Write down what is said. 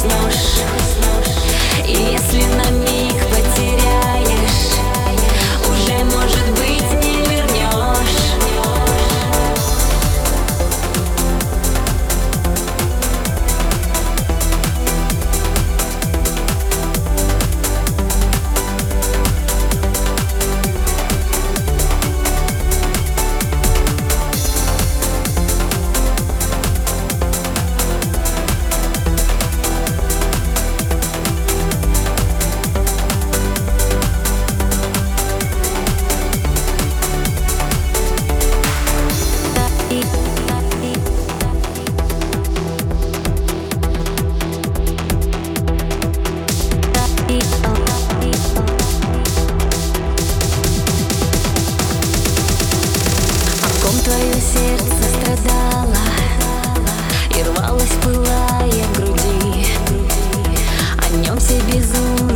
slow сердце страдало И рвалось, пылая в груди. О нем все безумно